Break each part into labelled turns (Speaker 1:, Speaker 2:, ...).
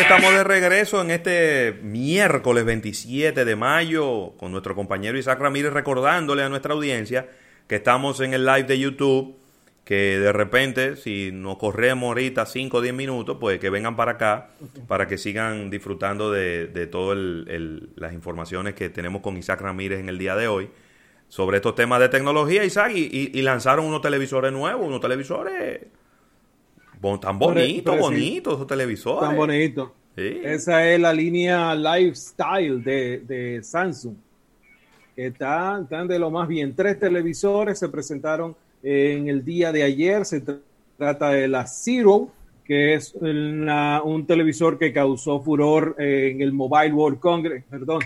Speaker 1: estamos de regreso en este miércoles 27 de mayo con nuestro compañero Isaac Ramírez recordándole a nuestra audiencia que estamos en el live de YouTube, que de repente si nos corremos ahorita 5 o 10 minutos, pues que vengan para acá para que sigan disfrutando de, de todas las informaciones que tenemos con Isaac Ramírez en el día de hoy sobre estos temas de tecnología, Isaac, y, y lanzaron unos televisores nuevos, unos televisores tan bonitos, bonitos esos televisores.
Speaker 2: Tan bonitos. Esa es la línea lifestyle de, de Samsung. Están, están de lo más bien. Tres televisores se presentaron en el día de ayer. Se trata de la Zero, que es un televisor que causó furor en el Mobile World Congress, perdón,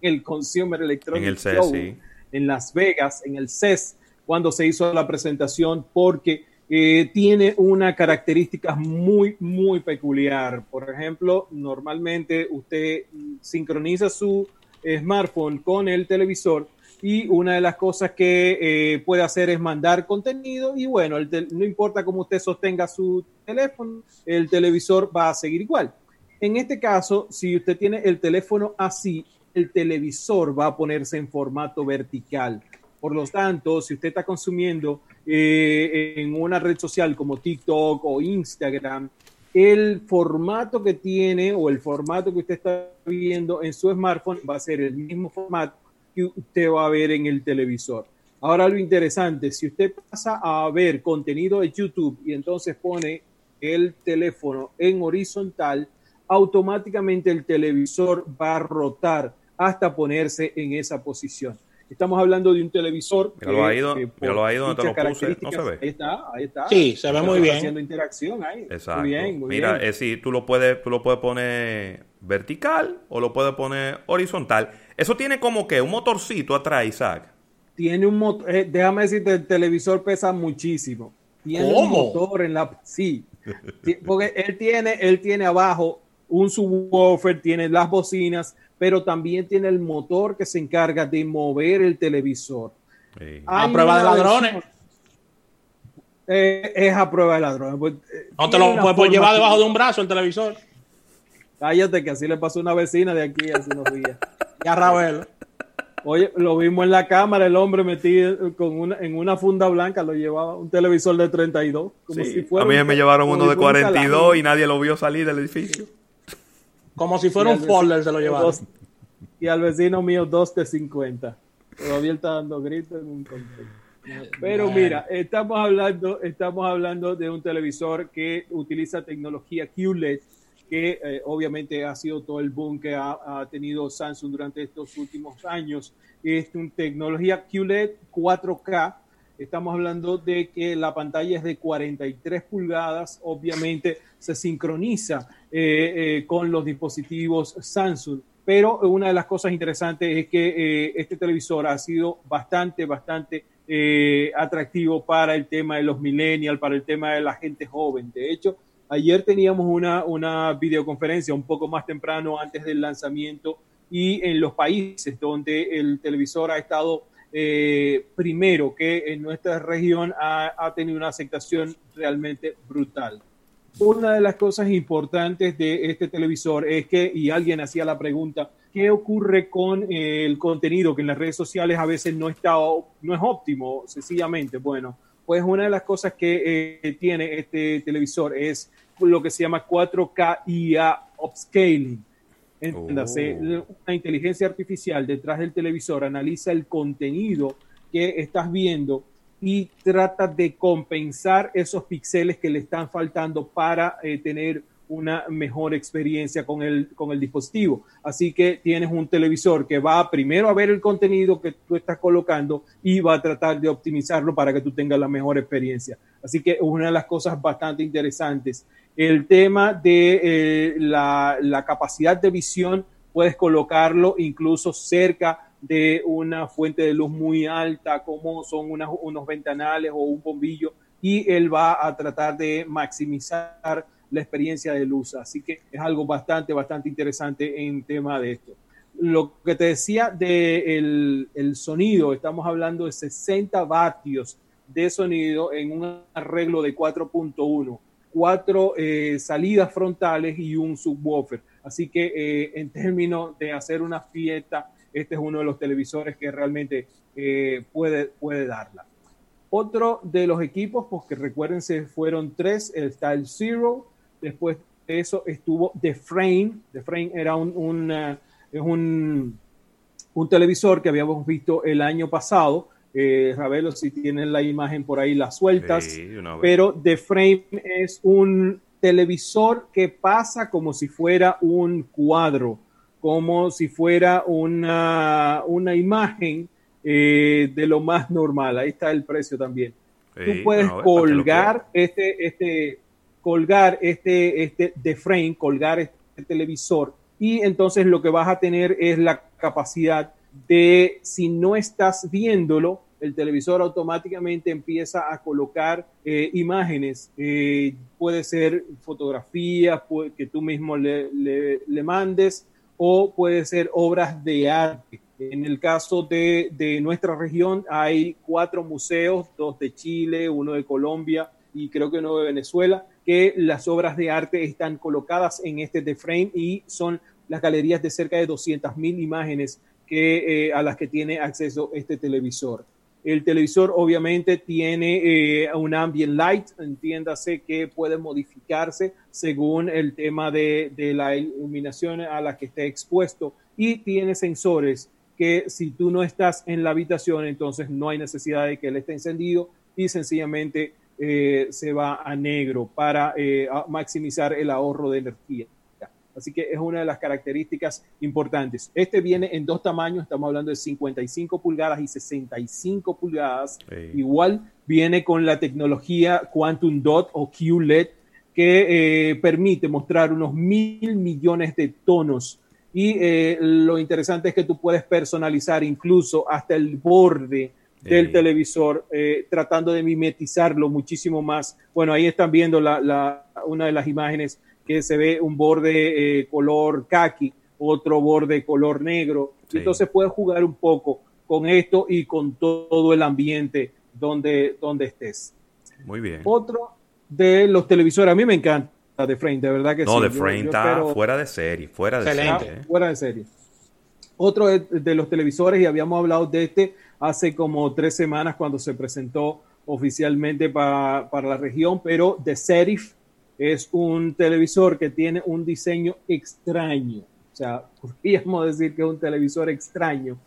Speaker 2: el Consumer Electronics
Speaker 1: en el CES,
Speaker 2: en Las Vegas, en el CES, cuando se hizo la presentación, porque eh, tiene una característica muy, muy peculiar. Por ejemplo, normalmente usted sincroniza su smartphone con el televisor y una de las cosas que eh, puede hacer es mandar contenido y bueno, no importa cómo usted sostenga su teléfono, el televisor va a seguir igual. En este caso, si usted tiene el teléfono así, el televisor va a ponerse en formato vertical. Por lo tanto, si usted está consumiendo eh, en una red social como TikTok o Instagram, el formato que tiene o el formato que usted está viendo en su smartphone va a ser el mismo formato que usted va a ver en el televisor. Ahora lo interesante, si usted pasa a ver contenido de YouTube y entonces pone el teléfono en horizontal, automáticamente el televisor va a rotar hasta ponerse en esa posición. Estamos hablando de un televisor.
Speaker 1: Mira, lo ha ido, lo ha ido donde te lo puse. No se ve.
Speaker 2: Ahí está, ahí está.
Speaker 3: Sí, se ve muy bien.
Speaker 2: Haciendo interacción ahí.
Speaker 1: Exacto. Muy bien, muy Mira, bien. es si tú lo puedes, tú lo puedes poner vertical o lo puedes poner horizontal. Eso tiene como que un motorcito atrás, Isaac.
Speaker 2: Tiene un motor, eh, déjame decirte, el televisor pesa muchísimo. Tiene un motor en la, sí, porque él tiene, él tiene abajo un subwoofer, tiene las bocinas, pero también tiene el motor que se encarga de mover el televisor.
Speaker 3: A prueba de ladrones.
Speaker 2: Eh, es a prueba de ladrones. Pues,
Speaker 3: eh, no te lo puedes llevar debajo de un brazo el televisor.
Speaker 2: Cállate que así le pasó a una vecina de aquí hace unos días.
Speaker 3: y a Ravel.
Speaker 2: Oye, lo vimos en la cámara, el hombre metido con una, en una funda blanca, lo llevaba un televisor de 32.
Speaker 1: Como si fuera a mí me llevaron uno de 42 y nadie lo vio salir del edificio.
Speaker 3: Como si fuera un folder se lo llevaron.
Speaker 2: y al vecino mío dos de 50. Todavía está dando gritos en un Pero mira, estamos hablando, estamos hablando de un televisor que utiliza tecnología QLED, que eh, obviamente ha sido todo el boom que ha, tenido Samsung durante estos últimos años. Es una tecnología QLED 4K. Estamos hablando de que la pantalla es de 43 pulgadas, obviamente se sincroniza eh, eh, con los dispositivos Samsung. Pero una de las cosas interesantes es que eh, este televisor ha sido bastante, bastante atractivo para el tema de los millennials, para el tema de la gente joven. De hecho, ayer teníamos una, una videoconferencia un poco más temprano antes del lanzamiento y en los países donde el televisor ha estado primero que en nuestra región ha, tenido una aceptación realmente brutal una de las cosas importantes de este televisor es que, y alguien hacía la pregunta, ¿qué ocurre con eh, el contenido que en las redes sociales a veces no, está, no es óptimo, sencillamente? Bueno, pues una de las cosas que eh, tiene este televisor es lo que se llama 4K IA Upscaling. Entiéndase, oh. una inteligencia artificial detrás del televisor analiza el contenido que estás viendo y trata de compensar esos píxeles que le están faltando para eh, tener una mejor experiencia con el, con el dispositivo. Así que tienes un televisor que va primero a ver el contenido que tú estás colocando y va a tratar de optimizarlo para que tú tengas la mejor experiencia. Así que una de las cosas bastante interesantes. El tema de eh, la, la capacidad de visión, puedes colocarlo incluso cerca de una fuente de luz muy alta, como son unos ventanales o un bombillo, y él va a tratar de maximizar la experiencia de luz. Así que es algo bastante, bastante interesante en tema de esto. Lo que te decía del de el sonido, estamos hablando de 60 vatios de sonido en un arreglo de 4.1. cuatro eh, salidas frontales y un subwoofer. Así que eh, en términos de hacer una fiesta, este es uno de los televisores que realmente puede, puede darla. Otro de los equipos, porque recuérdense, fueron tres, está el Zero, después de eso estuvo The Frame, The Frame era un, un, es un, un televisor que habíamos visto el año pasado, eh, Ravelo, si tienen la imagen por ahí, las sueltas. pero The Frame es un televisor que pasa como si fuera un cuadro, como si fuera una, una imagen eh, de lo más normal. Ahí está el precio también. Tú puedes colgar este, este, colgar este, este The Frame, colgar este televisor y entonces lo que vas a tener es la capacidad de, si no estás viéndolo, el televisor automáticamente empieza a colocar eh, imágenes, eh, puede ser fotografías que tú mismo le, le, mandes o puede ser obras de arte. En el caso de, de, nuestra región hay cuatro museos, dos de Chile, uno de Colombia y creo que uno de Venezuela, que las obras de arte están colocadas en este The Frame y son las galerías de cerca de 200.000 imágenes que, eh, a las que tiene acceso este televisor. El televisor obviamente tiene eh, un ambient light, entiéndase que puede modificarse según el tema de, de, la iluminación a la que esté expuesto y tiene sensores que si tú no estás en la habitación, entonces no hay necesidad de que él esté encendido y sencillamente eh, se va a negro para maximizar el ahorro de energía. Así que es una de las características importantes. Este viene en dos tamaños, estamos hablando de 55 pulgadas y 65 pulgadas. Igual viene con la tecnología Quantum Dot o QLED que eh, permite mostrar unos mil millones de tonos. Y eh, lo interesante es que tú puedes personalizar incluso hasta el borde del televisor, eh, tratando de mimetizarlo muchísimo más. Bueno, ahí están viendo la, una de las imágenes que se ve un borde eh, color khaki, otro borde color negro. Entonces puedes jugar un poco con esto y con todo el ambiente donde, donde estés.
Speaker 1: Muy bien.
Speaker 2: Otro de los televisores, a mí me encanta de Frame, de verdad que
Speaker 1: sí. No, de Frame está fuera de serie, fuera de serie.
Speaker 2: ¿eh? Fuera de serie. Otro de, de, los televisores, y habíamos hablado de este hace como tres semanas cuando se presentó oficialmente para, para la región, pero de Serif es un televisor que tiene un diseño extraño. O sea, podríamos decir que es un televisor extraño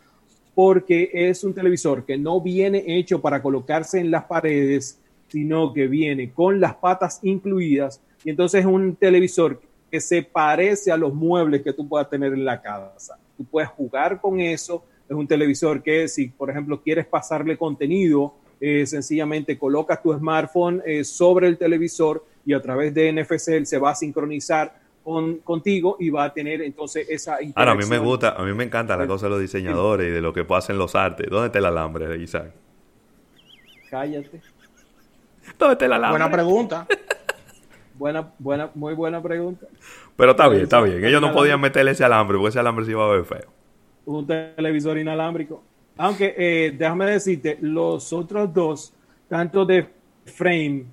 Speaker 2: porque es un televisor que no viene hecho para colocarse en las paredes, sino que viene con las patas incluidas. Y entonces es un televisor que se parece a los muebles que tú puedas tener en la casa. Tú puedes jugar con eso. Es un televisor que si, por ejemplo, quieres pasarle contenido, eh, sencillamente colocas tu smartphone eh, sobre el televisor y a través de NFC se va a sincronizar con, contigo y va a tener entonces esa
Speaker 1: Ahora, a mí me gusta, a mí me encanta la cosa de los diseñadores y de lo que hacen los artes. ¿Dónde está el alambre, Isaac?
Speaker 2: Cállate.
Speaker 1: ¿Dónde está el alambre?
Speaker 3: Buena pregunta.
Speaker 2: buena, buena, muy buena pregunta.
Speaker 1: Pero está bien, está bien. Ellos no podían meterle ese alambre porque ese alambre se iba a ver feo.
Speaker 2: Un televisor inalámbrico. Aunque eh, déjame decirte, los otros dos, tanto de Frame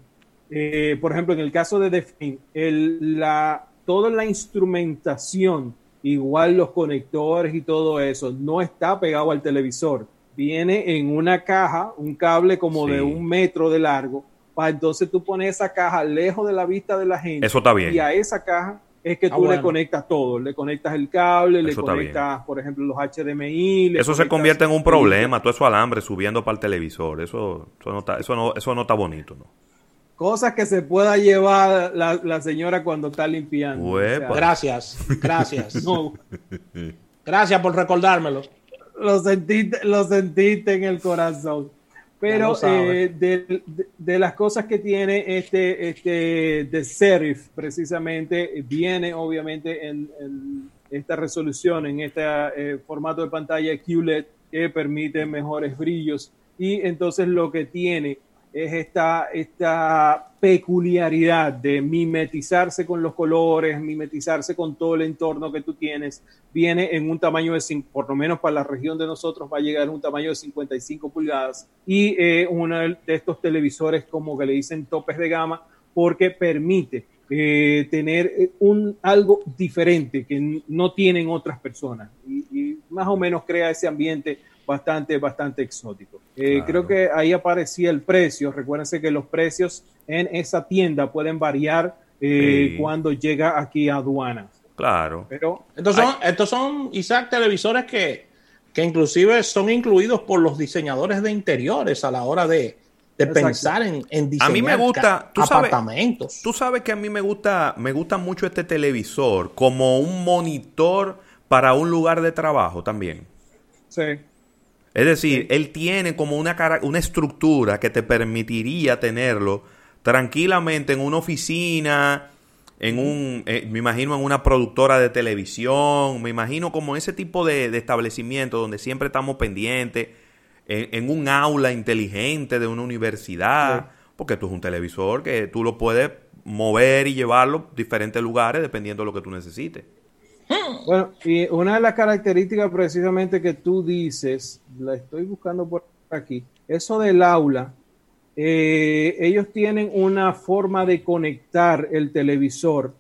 Speaker 2: eh, por ejemplo, en el caso de Defin, el, la, toda la instrumentación, igual los conectores y todo eso, no está pegado al televisor. Viene en una caja, un cable como de un metro de largo, para entonces tú pones esa caja lejos de la vista de la gente.
Speaker 1: Eso está bien.
Speaker 2: Y a esa caja es que ah, tú le conectas todo, le conectas el cable, le conectas, por ejemplo, los HDMI.
Speaker 1: eso se convierte en un problema, todo eso alambre subiendo para el televisor, eso, eso, no, está, eso, no, eso no está bonito, ¿no?
Speaker 2: Cosas que se pueda llevar la, señora cuando está limpiando.
Speaker 3: gracias, gracias. Gracias por recordármelo.
Speaker 2: Lo sentiste, lo sentiste en el corazón. Pero eh, de, las cosas que tiene este, este de Serif, precisamente, viene obviamente en, esta resolución, en este eh, formato de pantalla QLED que permite mejores brillos. Y entonces lo que tiene es esta, esta peculiaridad de mimetizarse con los colores, mimetizarse con todo el entorno que tú tienes, viene en un tamaño de, por lo menos para la región de nosotros, va a llegar a un tamaño de 55 pulgadas. Y eh, uno de estos televisores como que le dicen topes de gama, porque permite eh, tener eh, un, algo diferente que no tienen otras personas. Y, más o menos crea ese ambiente bastante, bastante exótico. Eh, creo que ahí aparecía el precio. Recuérdense que los precios en esa tienda pueden variar cuando llega aquí a aduanas.
Speaker 1: Claro.
Speaker 3: Pero estos son, estos son Isaac, televisores que, que inclusive son incluidos por los diseñadores de interiores a la hora de, de pensar en, en diseñar
Speaker 1: a mí me gusta,
Speaker 3: tú apartamentos.
Speaker 1: Sabes, tú sabes que a mí me gusta, me gusta mucho este televisor como un monitor para un lugar de trabajo también.
Speaker 2: Sí.
Speaker 1: Es decir, él tiene como una, una estructura que te permitiría tenerlo tranquilamente en una oficina, en un, eh, me imagino en una productora de televisión, me imagino como ese tipo de, de establecimiento donde siempre estamos pendientes en, un aula inteligente de una universidad, porque tú es un televisor que tú lo puedes mover y llevarlo a diferentes lugares dependiendo de lo que tú necesites.
Speaker 2: Bueno, y una de las características precisamente que tú dices, la estoy buscando por aquí, eso del aula, eh, ellos tienen una forma de conectar el televisor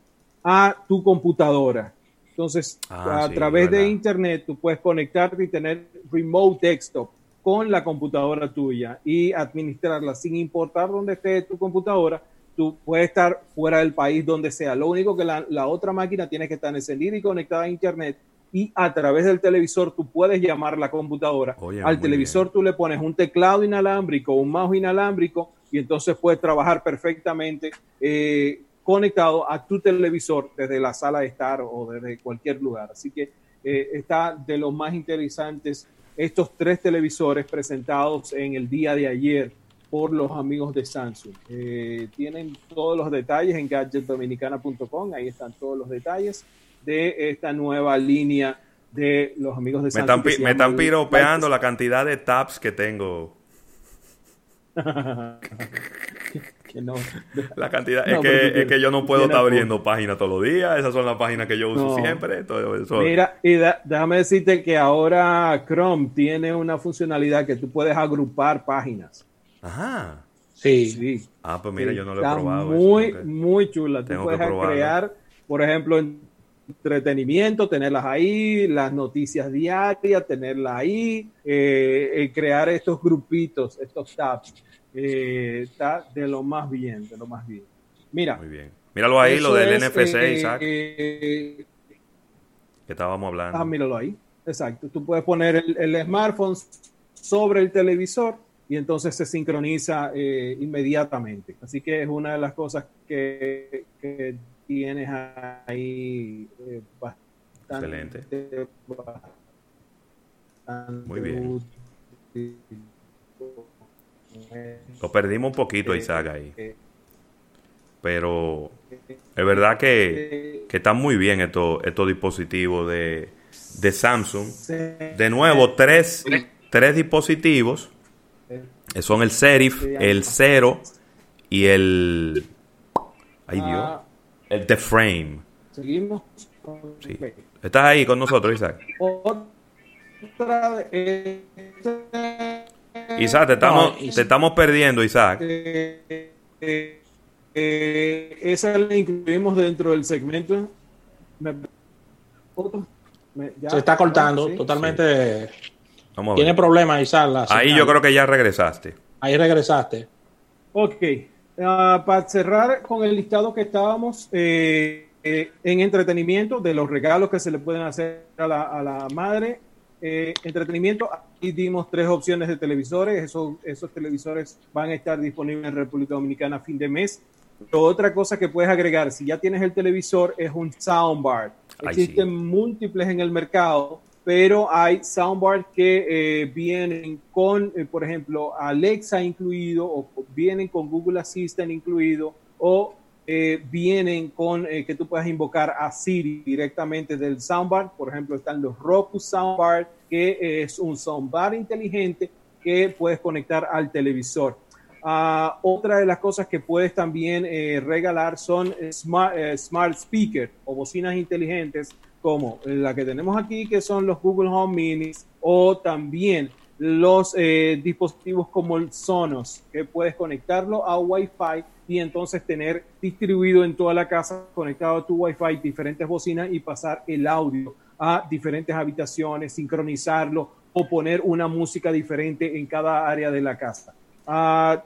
Speaker 2: a tu computadora. Entonces, ah, a través de internet, tú puedes conectarte y tener remote desktop con la computadora tuya y administrarla sin importar dónde esté tu computadora. Tú puedes estar fuera del país, donde sea. Lo único que la, otra máquina tiene que estar encendida y conectada a Internet y a través del televisor tú puedes llamar la computadora. Al televisor tú le pones un teclado inalámbrico, un mouse inalámbrico y entonces puedes trabajar perfectamente eh, conectado a tu televisor desde la sala de estar o desde cualquier lugar. Así que eh, está de los más interesantes estos tres televisores presentados en el día de ayer por los amigos de Samsung. Eh, tienen todos los detalles en gadgetdominicana.com, ahí están todos los detalles de esta nueva línea de los amigos de
Speaker 1: Samsung. Me están, piropeando la cantidad de tabs que tengo. La cantidad, es, que, es que yo no puedo estar abriendo páginas todos los días, esas son las páginas que yo uso siempre.
Speaker 2: Mira, y déjame decirte que ahora Chrome tiene una funcionalidad que tú puedes agrupar páginas.
Speaker 1: Ajá.
Speaker 2: Sí.
Speaker 1: Ah, pues mira, yo no lo he probado.
Speaker 2: Muy, muy chula. Tú puedes crear, por ejemplo, entretenimiento, tenerlas ahí, las noticias diarias, tenerlas ahí, eh, eh, crear estos grupitos, estos tabs. Eh, está de lo más bien, de lo más bien. Mira.
Speaker 1: Muy bien. Míralo ahí, lo del NFC, eh, Isaac. Eh, que estábamos hablando.
Speaker 2: Ah, míralo ahí. Exacto. Tú puedes poner el, smartphone sobre el televisor y entonces se sincroniza inmediatamente. Así que es una de las cosas que, tienes ahí
Speaker 1: bastante. Excelente. Muy bien. Lo perdimos un poquito, Isaac, ahí. Pero es verdad que, que están muy bien estos, estos dispositivos de, de Samsung. De nuevo, tres, tres dispositivos. Son el Serif, el Zero y el... Ay Dios. El The Frame.
Speaker 2: Seguimos.
Speaker 1: Sí. ¿Estás ahí con nosotros, Isaac?
Speaker 2: Otra,
Speaker 1: Isaac, te estamos, te estamos perdiendo, Isaac.
Speaker 2: Eh, eh, esa la incluimos dentro del segmento.
Speaker 3: Se está cortando totalmente. Tiene problemas, Isaac.
Speaker 1: Ahí yo creo que ya regresaste.
Speaker 3: Ahí regresaste.
Speaker 2: Ok. Ah, para cerrar con el listado que estábamos eh, en entretenimiento de los regalos que se le pueden hacer a la, a la madre, eh, entretenimiento, aquí dimos tres opciones de televisores. Esos, esos televisores van a estar disponibles en República Dominicana a fin de mes. otra cosa que puedes agregar, si ya tienes el televisor, es un soundbar. Existen múltiples en el mercado, pero hay soundbars que eh, vienen con, eh, por ejemplo, Alexa incluido, o vienen con Google Assistant incluido, o eh, vienen con que tú puedas invocar a Siri directamente del soundbar. Por ejemplo, están los Roku Soundbar, que es un soundbar inteligente que puedes conectar al televisor. Ah, otra de las cosas que puedes también regalar son smart, smart speakers o bocinas inteligentes como la que tenemos aquí, que son los Google Home Minis, o también los eh, dispositivos como el Sonos, que puedes conectarlo a Wi-Fi y entonces tener distribuido en toda la casa, conectado a tu Wi-Fi, diferentes bocinas y pasar el audio a diferentes habitaciones, sincronizarlo o poner una música diferente en cada área de la casa. Ah,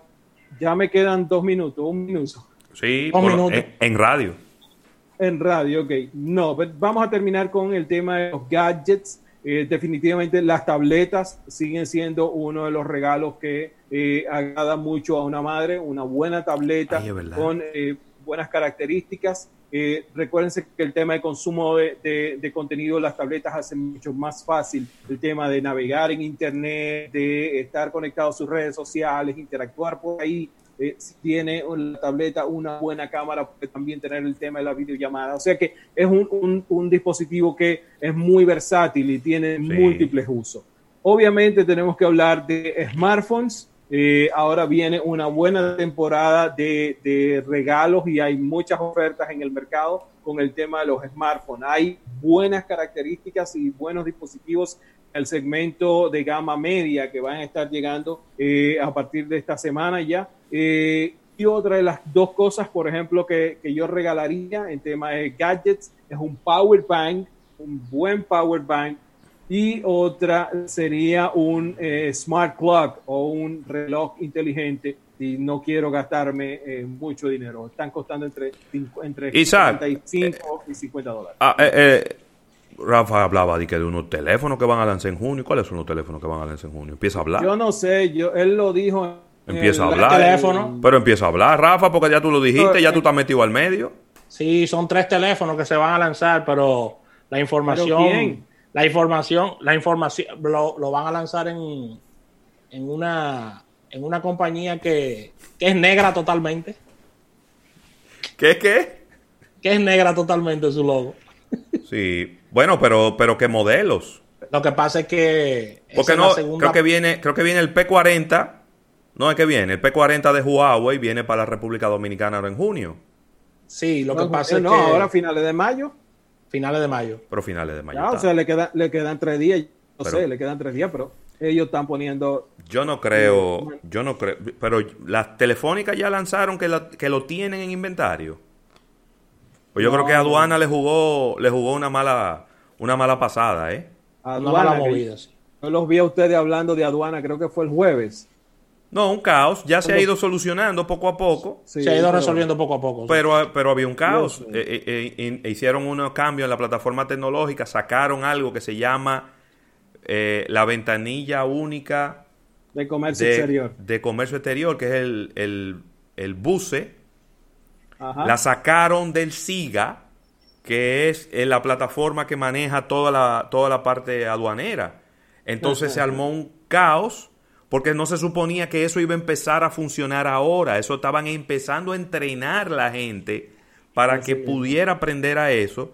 Speaker 2: ya me quedan dos minutos, un minuto.
Speaker 1: Sí, En, radio.
Speaker 2: En radio, ok. No, vamos a terminar con el tema de los gadgets. Eh, definitivamente las tabletas siguen siendo uno de los regalos que eh, agrada mucho a una madre, una buena tableta con eh, buenas características. Eh, recuérdense que el tema de consumo de, de, contenido, las tabletas hacen mucho más fácil el tema de navegar en Internet, de estar conectado a sus redes sociales, interactuar por ahí. Eh, si tiene la tableta una buena cámara, puede también tener el tema de la videollamada. O sea que es un, un, dispositivo que es muy versátil y tiene múltiples usos. Obviamente tenemos que hablar de smartphones eh, ahora viene una buena temporada de, regalos y hay muchas ofertas en el mercado con el tema de los smartphones. Hay buenas características y buenos dispositivos el segmento de gama media que van a estar llegando eh, a partir de esta semana ya. Eh, y otra de las dos cosas, por ejemplo, que, que, yo regalaría en tema de gadgets es un power bank, un buen power bank y otra sería un eh, smart clock o un reloj inteligente y no quiero gastarme eh, mucho dinero. Están costando entre, entre 55 y 50 dólares.
Speaker 1: Ah, eh, Rafa hablaba de que de unos teléfonos que van a lanzar en junio. ¿Cuáles son los teléfonos que van a lanzar en junio? Empieza a hablar.
Speaker 2: Yo no sé, yo, él lo dijo.
Speaker 1: Empieza a hablar. Teléfono. Pero empieza a hablar, Rafa, porque ya tú lo dijiste, ya tú estás metido al medio.
Speaker 3: Sí, son tres teléfonos que se van a lanzar, pero la información... La información, la información lo, van a lanzar en, en, una, en una compañía que, es negra totalmente.
Speaker 1: ¿Qué es qué?
Speaker 3: Que es negra totalmente su logo.
Speaker 1: Sí, bueno, pero, pero ¿qué modelos?
Speaker 3: Lo que pasa es que.
Speaker 1: Porque no, creo que viene, creo que viene el P40. No es que viene, el P40 de Huawei viene para la República Dominicana ahora en junio.
Speaker 3: Sí, lo que pasa es
Speaker 2: no,
Speaker 3: que.
Speaker 2: ahora a finales de mayo.
Speaker 3: Finales de mayo.
Speaker 1: Pero finales de mayo.
Speaker 2: o sea, le, queda, le quedan tres días. No sé, le quedan tres días, pero ellos están poniendo.
Speaker 1: Yo no creo, yo no creo. Pero las telefónicas ya lanzaron que, que lo tienen en inventario. Pues yo creo que aduana le jugó, le jugó una mala, una mala pasada, ¿eh?
Speaker 2: Aduana, una movida, Yo los vi a ustedes hablando de aduana, creo que fue el jueves.
Speaker 1: No, un caos. Ya se ha ido solucionando poco a poco.
Speaker 3: se ha ido resolviendo poco a poco.
Speaker 1: Pero, pero había un caos. Eh, eh, eh, hicieron unos cambios en la plataforma tecnológica, sacaron algo que se llama la ventanilla única
Speaker 2: de comercio exterior.
Speaker 1: De comercio exterior, que es el, el, el La sacaron del SIGA, que es la plataforma que maneja toda la, toda la parte aduanera. Entonces se armó un caos porque no se suponía que eso iba a empezar a funcionar ahora, eso estaban empezando a entrenar la gente para que pudiera aprender a eso.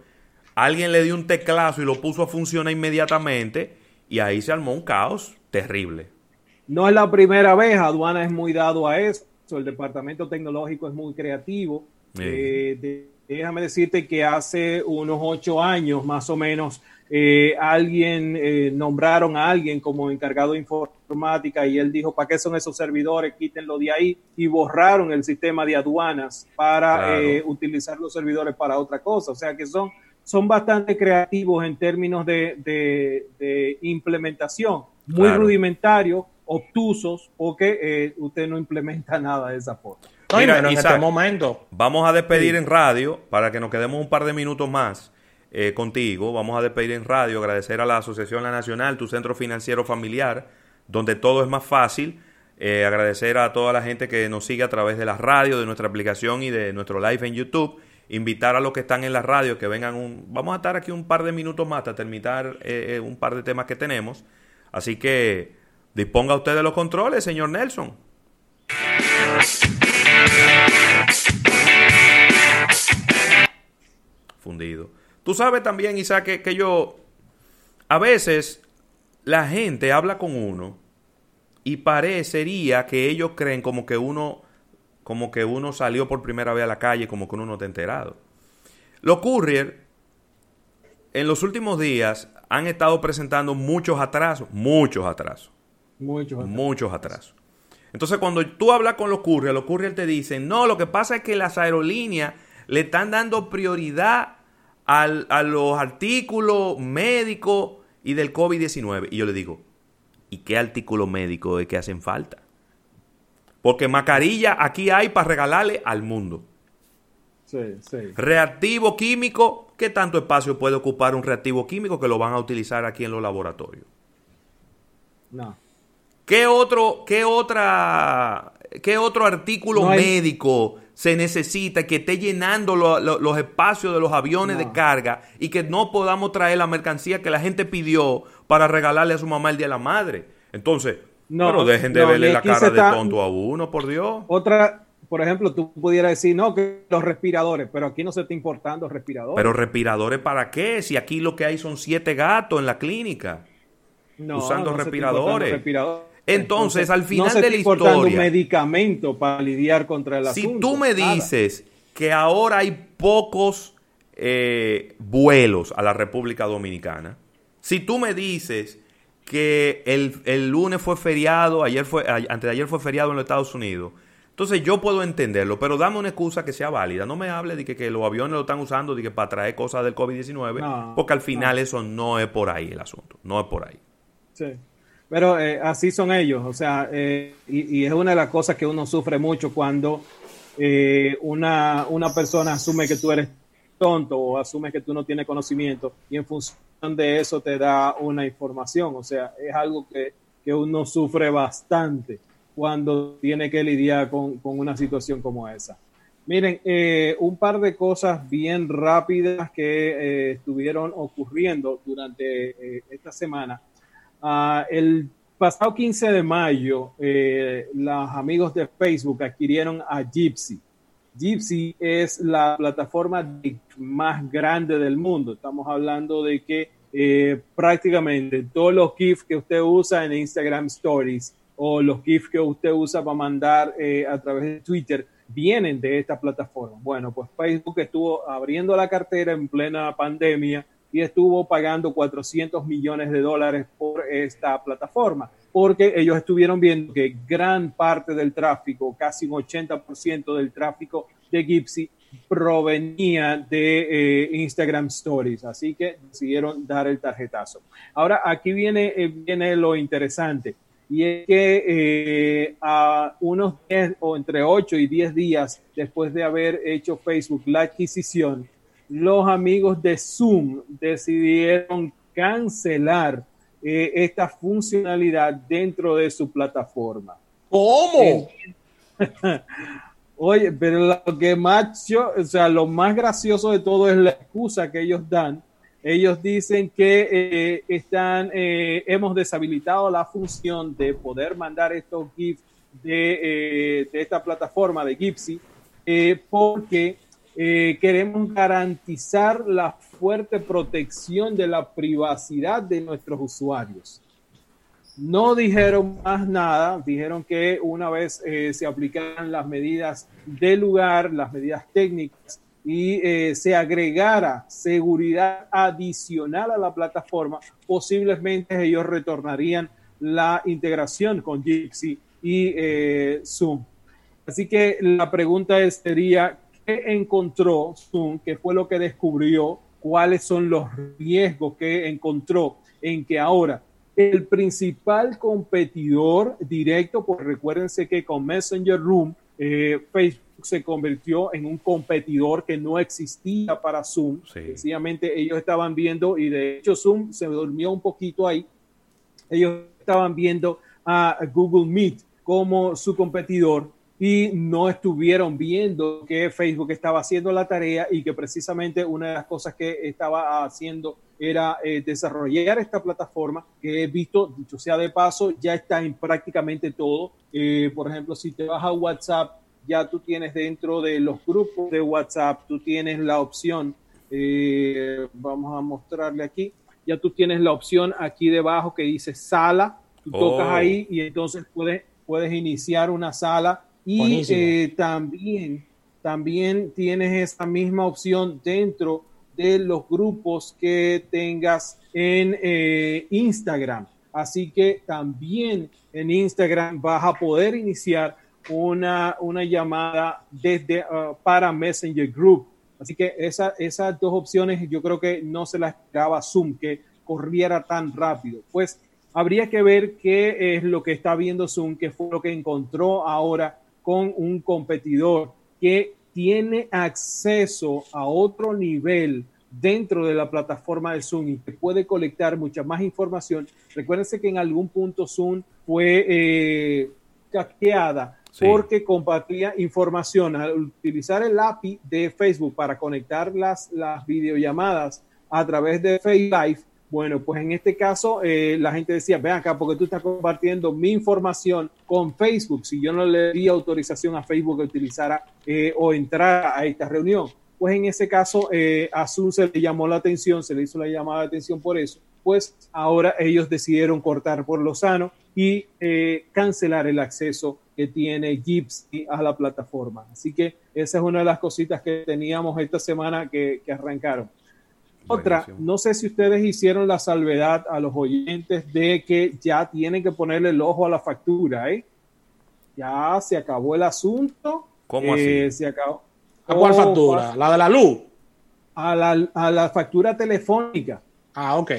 Speaker 1: Alguien le dio un teclazo y lo puso a funcionar inmediatamente y ahí se armó un caos terrible.
Speaker 2: No es la primera vez, aduana es muy dado a eso, el departamento tecnológico es muy creativo. Eh, déjame decirte que hace unos ocho años más o menos eh, alguien eh, nombraron a alguien como encargado de informática y él dijo, ¿para qué son esos servidores? Quítenlo de ahí y borraron el sistema de aduanas para eh, utilizar los servidores para otra cosa. O sea que son, son bastante creativos en términos de, implementación, muy rudimentarios, obtusos, porque usted no implementa nada de esa forma.
Speaker 1: Mira, en este momento. Vamos a despedir en radio para que nos quedemos un par de minutos más. Eh, contigo. Vamos a despedir en radio, agradecer a la Asociación La Nacional, tu centro financiero familiar, donde todo es más fácil. Eh, agradecer a toda la gente que nos sigue a través de la radio, de nuestra aplicación y de nuestro live en YouTube. Invitar a los que están en la radio que vengan un... Vamos a estar aquí un par de minutos más hasta terminar eh, un par de temas que tenemos. Así que disponga usted de los controles, señor Nelson. Fundido. Tú sabes también, Isaac, que, yo, a veces la gente habla con uno y parecería que ellos creen como que uno, como que uno salió por primera vez a la calle, como que uno no está enterado. Los courier en los últimos días han estado presentando muchos atrasos, muchos atrasos. Muchos atrasos. Muchos atrasos. Entonces, cuando tú hablas con los couriers, los couriers te dicen, no, lo que pasa es que las aerolíneas le están dando prioridad a los artículos médicos y del COVID-19. Y yo le digo, ¿y qué artículos médicos es que hacen falta? Porque mascarilla aquí hay para regalarle al mundo. Sí, sí. Reactivo químico, ¿qué tanto espacio puede ocupar un reactivo químico que lo van a utilizar aquí en los laboratorios? No. ¿Qué otro, qué otra, qué otro artículo médico se necesita que esté llenando los espacios de los aviones de carga y que no podamos traer la mercancía que la gente pidió para regalarle a su mamá el día de la madre? Entonces, no, pero dejen de verle la cara de tonto a uno, por Dios.
Speaker 2: Otra, por ejemplo, tú pudieras decir, no, que los respiradores, pero aquí no se está importando respiradores.
Speaker 1: Pero respiradores para qué? Si aquí lo que hay son siete gatos en la clínica usando respiradores. Entonces, al final de la historia. un
Speaker 2: medicamento para lidiar contra el
Speaker 1: Si tú me dices que ahora hay pocos eh, vuelos a la República Dominicana, si tú me dices que el, lunes fue feriado, ayer fue, antes de ayer fue feriado en los Estados Unidos, entonces yo puedo entenderlo, pero dame una excusa que sea válida. No me hable de que, los aviones lo están usando de que para traer cosas del COVID-19, porque al final eso no es por ahí el asunto, no es por ahí.
Speaker 2: Sí. Pero eh, así son ellos, o sea, eh, y, es una de las cosas que uno sufre mucho cuando eh, una, una persona asume que tú eres tonto o asume que tú no tienes conocimiento y en función de eso te da una información, o sea, es algo que, que uno sufre bastante cuando tiene que lidiar con, con una situación como esa. Miren, un par de cosas bien rápidas que estuvieron ocurriendo durante esta semana. Ah, el pasado 15 de mayo, eh, los amigos de Facebook adquirieron a Gypsy. Gypsy es la plataforma más grande del mundo. Estamos hablando de que eh, prácticamente todos los GIFs que usted usa en Instagram Stories o los GIFs que usted usa para mandar eh, a través de Twitter vienen de esta plataforma. Bueno, pues Facebook estuvo abriendo la cartera en plena pandemia y estuvo pagando 400 millones de dólares por esta plataforma, porque ellos estuvieron viendo que gran parte del tráfico, casi un 80% del tráfico de Gipsy provenía de eh, Instagram Stories, así que decidieron dar el tarjetazo. Ahora, aquí viene, eh, viene lo interesante, y es que eh, a unos 10 o entre 8 y 10 días después de haber hecho Facebook la adquisición, los amigos de Zoom decidieron cancelar eh, esta funcionalidad dentro de su plataforma.
Speaker 3: ¿Cómo?
Speaker 2: Oye, pero lo que más o sea, lo más gracioso de todo es la excusa que ellos dan. Ellos dicen que eh, están, eh, hemos deshabilitado la función de poder mandar estos GIFs de, de esta plataforma de Gipsy porque eh, queremos garantizar la fuerte protección de la privacidad de nuestros usuarios. No dijeron más nada, dijeron que una vez eh, se aplicaran las medidas de lugar, las medidas técnicas y eh, se agregara seguridad adicional a la plataforma, posiblemente ellos retornarían la integración con Jitsi y Zoom. Así que la pregunta sería, encontró Zoom, que fue lo que descubrió, cuáles son los riesgos que encontró en que ahora el principal competidor directo, pues recuérdense que con Messenger Room, eh, Facebook se convirtió en un competidor que no existía para Zoom. Sencillamente ellos estaban viendo, y de hecho Zoom se durmió un poquito ahí, ellos estaban viendo a Google Meet como su competidor y no estuvieron viendo que Facebook estaba haciendo la tarea y que precisamente una de las cosas que estaba haciendo era eh, desarrollar esta plataforma que he visto, dicho sea de paso, ya está en prácticamente todo. Eh, por ejemplo, si te vas a WhatsApp, ya tú tienes dentro de los grupos de WhatsApp, tú tienes la opción, eh, vamos a mostrarle aquí, ya tú tienes la opción aquí debajo que dice sala, tú tocas oh. ahí y entonces puedes, puedes iniciar una sala y eh, también, también tienes esa misma opción dentro de los grupos que tengas en eh, Instagram. Así que también en Instagram vas a poder iniciar una, una llamada desde uh, para Messenger Group. Así que esa, esas dos opciones yo creo que no se las esperaba Zoom, que corriera tan rápido. Pues habría que ver qué es lo que está viendo Zoom, qué fue lo que encontró ahora con un competidor que tiene acceso a otro nivel dentro de la plataforma de Zoom y que puede colectar mucha más información. Recuérdense que en algún punto Zoom fue eh, porque compartía información. Al utilizar el API de Facebook para conectar las, las videollamadas a través de Facebook bueno, pues en este caso eh, la gente decía, ven acá, porque tú estás compartiendo mi información con Facebook, si yo no le di autorización a Facebook que utilizara eh, o entrara a esta reunión. Pues en ese caso eh, a Zoom se le llamó la atención, se le hizo la llamada de atención por eso, pues ahora ellos decidieron cortar por lo sano y eh, cancelar el acceso que tiene Gypsy a la plataforma. Así que esa es una de las cositas que teníamos esta semana que, arrancaron. Otra, no sé si ustedes hicieron la salvedad a los oyentes de que ya tienen que ponerle el ojo a la factura, ¿eh? Ya se acabó el asunto.
Speaker 1: ¿Cómo eh,
Speaker 2: Se acabó.
Speaker 3: ¿A cuál factura? ¿La de la luz?
Speaker 2: A la, a la factura telefónica.
Speaker 3: Ah, ok.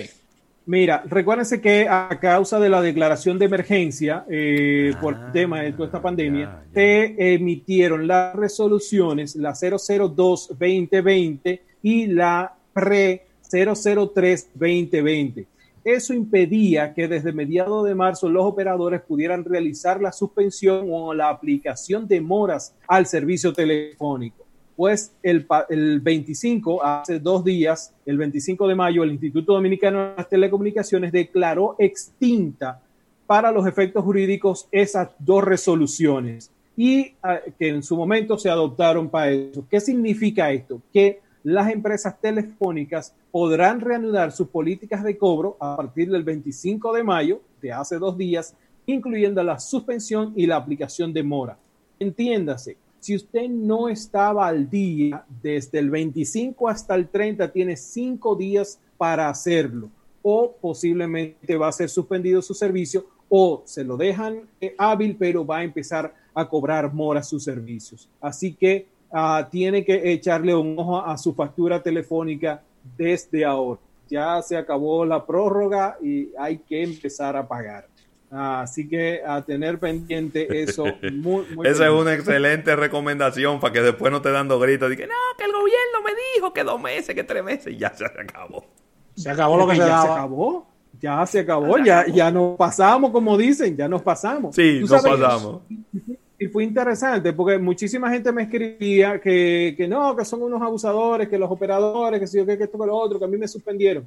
Speaker 2: Mira, recuérdense que a causa de la declaración de emergencia eh, por el ah, tema de toda esta pandemia, se emitieron las resoluciones, la 002-2020 y la pre-003-2020. Eso impedía que desde mediados de marzo los operadores pudieran realizar la suspensión o la aplicación de moras al servicio telefónico pues el, el 25, hace dos días, el 25 de mayo, el Instituto Dominicano de las Telecomunicaciones declaró extinta para los efectos jurídicos esas dos resoluciones y ah, que en su momento se adoptaron para eso. ¿Qué significa esto? Que las empresas telefónicas podrán reanudar sus políticas de cobro a partir del 25 de mayo de hace dos días, incluyendo la suspensión y la aplicación de mora. Entiéndase, si usted no estaba al día desde el 25 hasta el 30, tiene cinco días para hacerlo o posiblemente va a ser suspendido su servicio o se lo dejan eh, hábil, pero va a empezar a cobrar mora sus servicios. Así que ah, tiene que echarle un ojo a su factura telefónica desde ahora. Ya se acabó la prórroga y hay que empezar a pagar. Así que a tener pendiente eso. Muy,
Speaker 1: Esa es una excelente recomendación para que después no te dando gritos de que no, que el gobierno me dijo que dos meses, que tres meses y ya se acabó.
Speaker 3: Se acabó lo que se
Speaker 2: ya Se acabó. Ya se acabó, ya, ya nos pasamos, como dicen, ya nos pasamos.
Speaker 1: Sí, nos pasamos.
Speaker 2: Y fue interesante porque muchísima gente me escribía que, que no, que son unos abusadores, que los operadores, que si yo que esto, que lo otro, que a mí me suspendieron.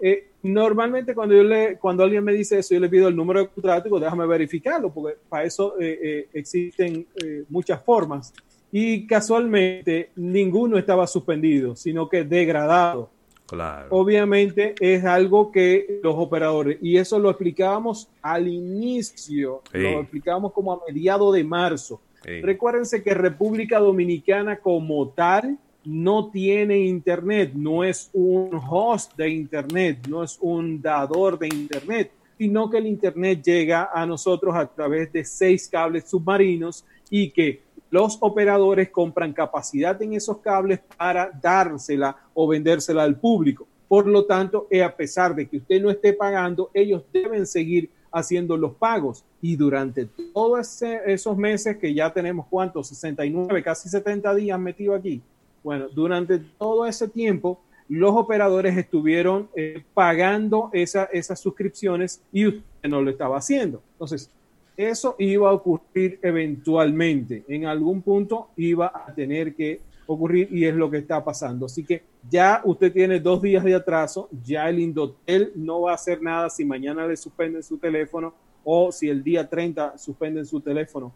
Speaker 2: Eh, normalmente cuando, yo le, cuando alguien me dice eso, yo le pido el número de contrato y digo, déjame verificarlo, porque para eso eh, eh, existen muchas formas. Y casualmente ninguno estaba suspendido, sino que degradado.
Speaker 1: Claro.
Speaker 2: Obviamente es algo que los operadores, y eso lo explicábamos al inicio, lo explicábamos como a mediado de marzo. Recuérdense que República Dominicana como tal no tiene internet, no es un host de internet, no es un dador de internet, sino que el internet llega a nosotros a través de seis cables submarinos y que los operadores compran capacidad en esos cables para dársela o vendérsela al público. Por lo tanto, eh, a pesar de que usted no esté pagando, ellos deben seguir haciendo los pagos. Y durante todos esos meses que ya tenemos, ¿cuántos? 69, casi 70 días metido aquí, bueno, durante todo ese tiempo, los operadores estuvieron eh, pagando esas suscripciones y usted no lo estaba haciendo. Entonces, eso iba a ocurrir eventualmente. En algún punto iba a tener que ocurrir y es lo que está pasando. Así que ya usted tiene dos días de atraso, ya el Indotel no va a hacer nada si mañana le suspenden su teléfono o si el día 30 suspenden su teléfono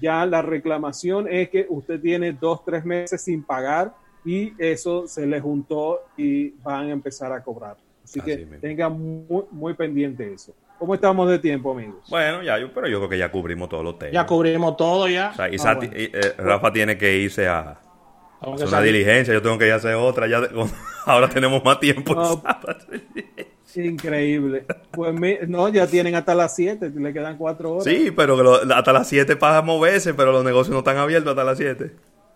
Speaker 2: ya la reclamación es que usted tiene dos, tres meses sin pagar y eso se le juntó y van a empezar a cobrar. Así, que tenga muy, muy pendiente eso. ¿Cómo estamos de tiempo, amigos?
Speaker 1: Bueno, ya, pero yo creo que ya cubrimos todos los temas.
Speaker 3: Ya cubrimos todo ya.
Speaker 1: y ah, eh, Rafa tiene que irse a, una diligencia, yo tengo que ir a hacer otra. Ya ahora tenemos más tiempo.
Speaker 2: Increíble. Pues no, ya tienen hasta las 7, le quedan 4 horas.
Speaker 1: Sí, pero hasta las 7 para moverse, pero los negocios no están abiertos hasta las 7.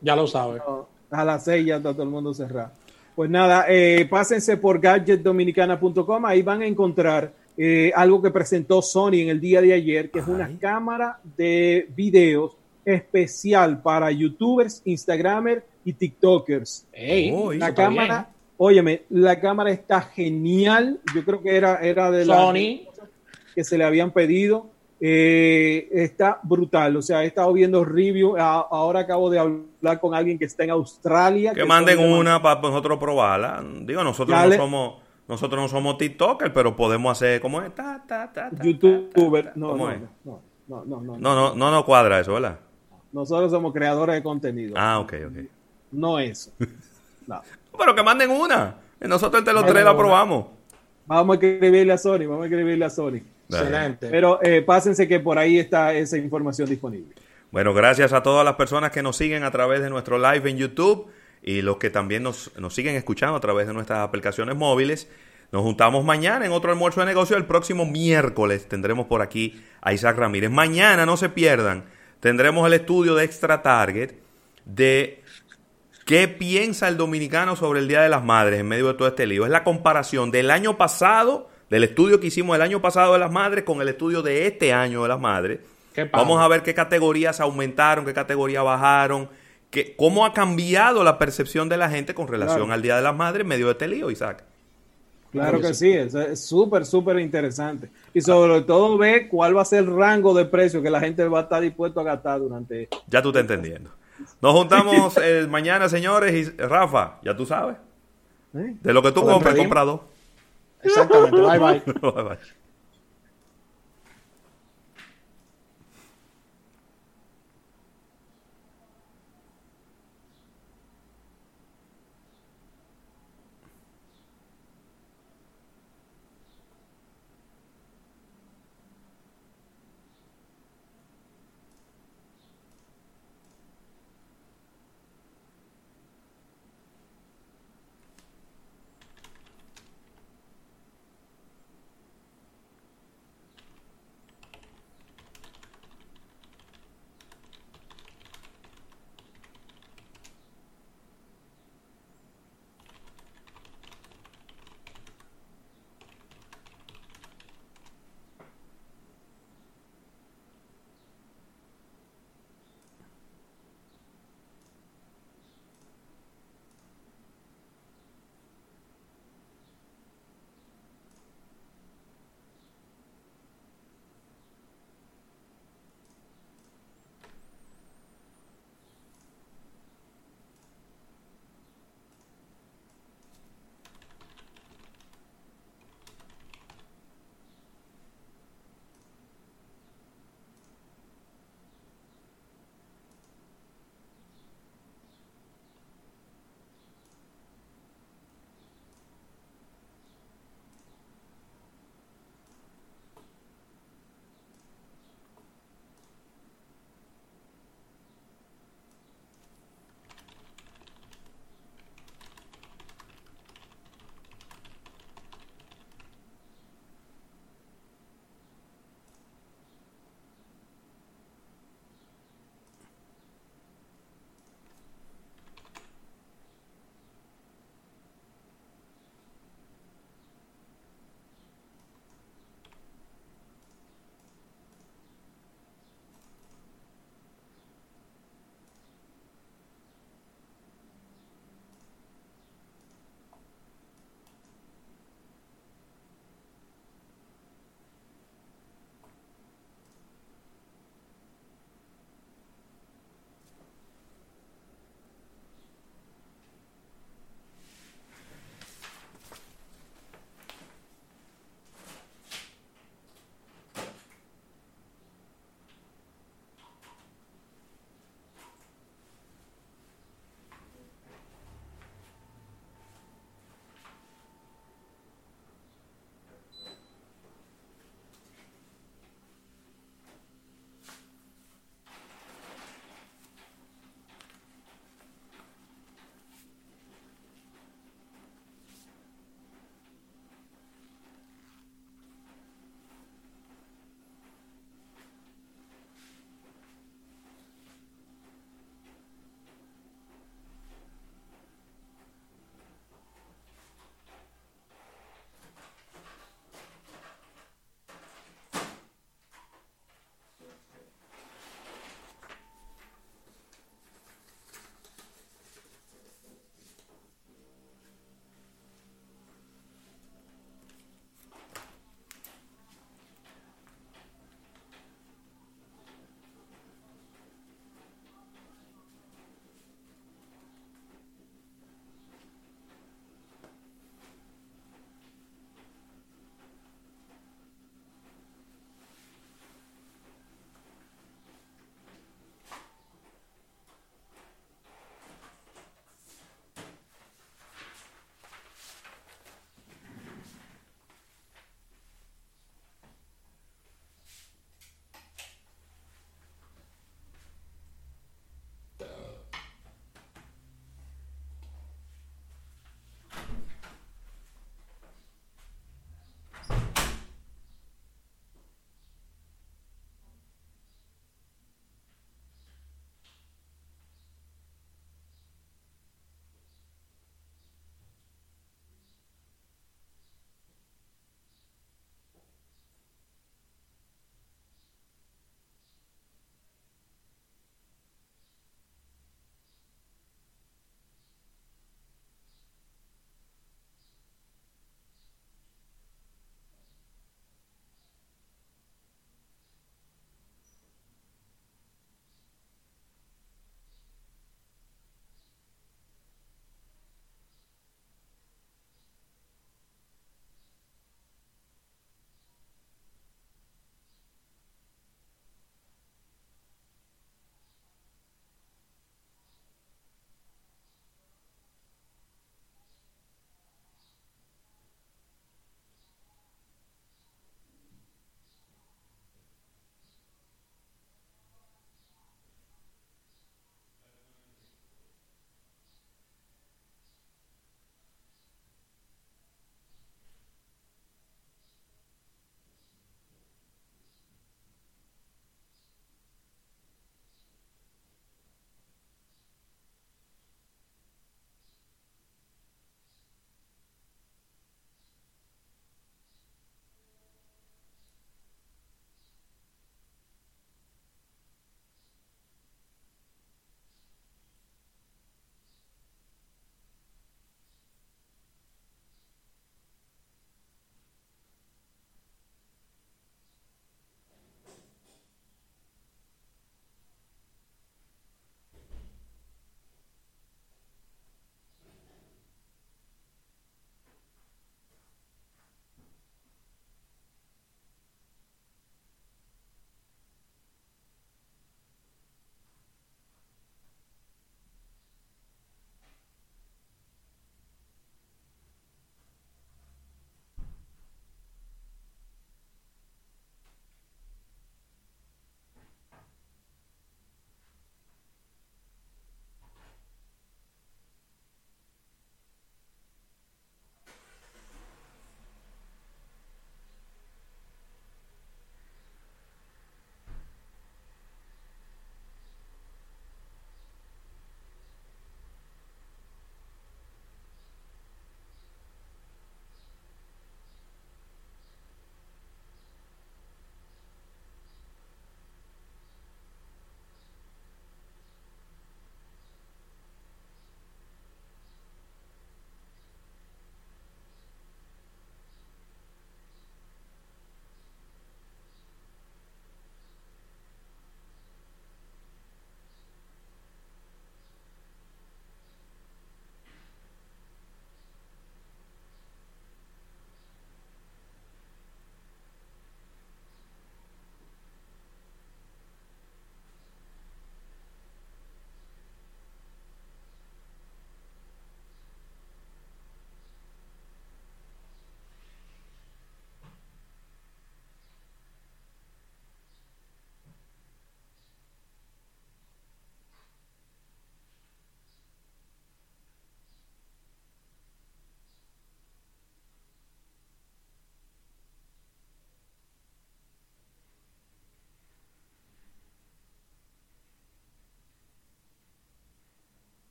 Speaker 3: Ya lo sabes.
Speaker 2: a las 6 ya está todo el mundo cerrado. Pues nada, eh, pásense por gadgetdominicana.com, ahí van a encontrar eh, algo que presentó Sony en el día de ayer, que es una cámara de videos especial para youtubers, instagramers y tiktokers. la cámara, óyeme, la cámara está genial. Yo creo que era, era de
Speaker 3: Sony
Speaker 2: que se le habían pedido. Eh, está brutal, o sea, he estado viendo review, ahora acabo de hablar con alguien que está en Australia.
Speaker 1: Que, manden una para nosotros probarla. Digo, nosotros no somos nosotros no somos TikTokers, pero podemos hacer como es.
Speaker 2: Ta, ta, ta, YouTuber. No,
Speaker 1: no, es? no, no, no, no, no, cuadra eso, ¿verdad?
Speaker 2: Nosotros somos creadores de contenido.
Speaker 1: Ah, ok, ok.
Speaker 2: No eso. No.
Speaker 1: pero que manden una. Nosotros entre los tres la probamos.
Speaker 2: Vamos a escribirle a Sony, vamos a escribirle a Sony. Excelente. Pero eh, pásense que por ahí está esa información disponible.
Speaker 1: Bueno, gracias a todas las personas que nos siguen a través de nuestro live en YouTube y los que también nos, nos siguen escuchando a través de nuestras aplicaciones móviles. Nos juntamos mañana en otro almuerzo de negocio. El próximo miércoles tendremos por aquí a Isaac Ramírez. Mañana, no se pierdan, tendremos el estudio de Extra Target de qué piensa el dominicano sobre el Día de las Madres en medio de todo este lío. Es la comparación del año pasado, del estudio que hicimos el año pasado de las madres con el estudio de este año de las madres. Vamos a ver qué categorías aumentaron, qué categorías bajaron, qué, cómo ha cambiado la percepción de la gente con relación al Día de las Madres en medio de este lío, Isaac.
Speaker 2: Claro que sí, es súper, súper interesante. Y sobre todo ve cuál va a ser el rango de precio que la gente va a estar dispuesto a gastar durante...
Speaker 1: Ya tú estás entendiendo. Nos juntamos el mañana, señores, y Rafa, ya tú sabes. ¿Eh? De lo que tú compras, compra dos.
Speaker 3: Exactamente, bye bye. bye, bye.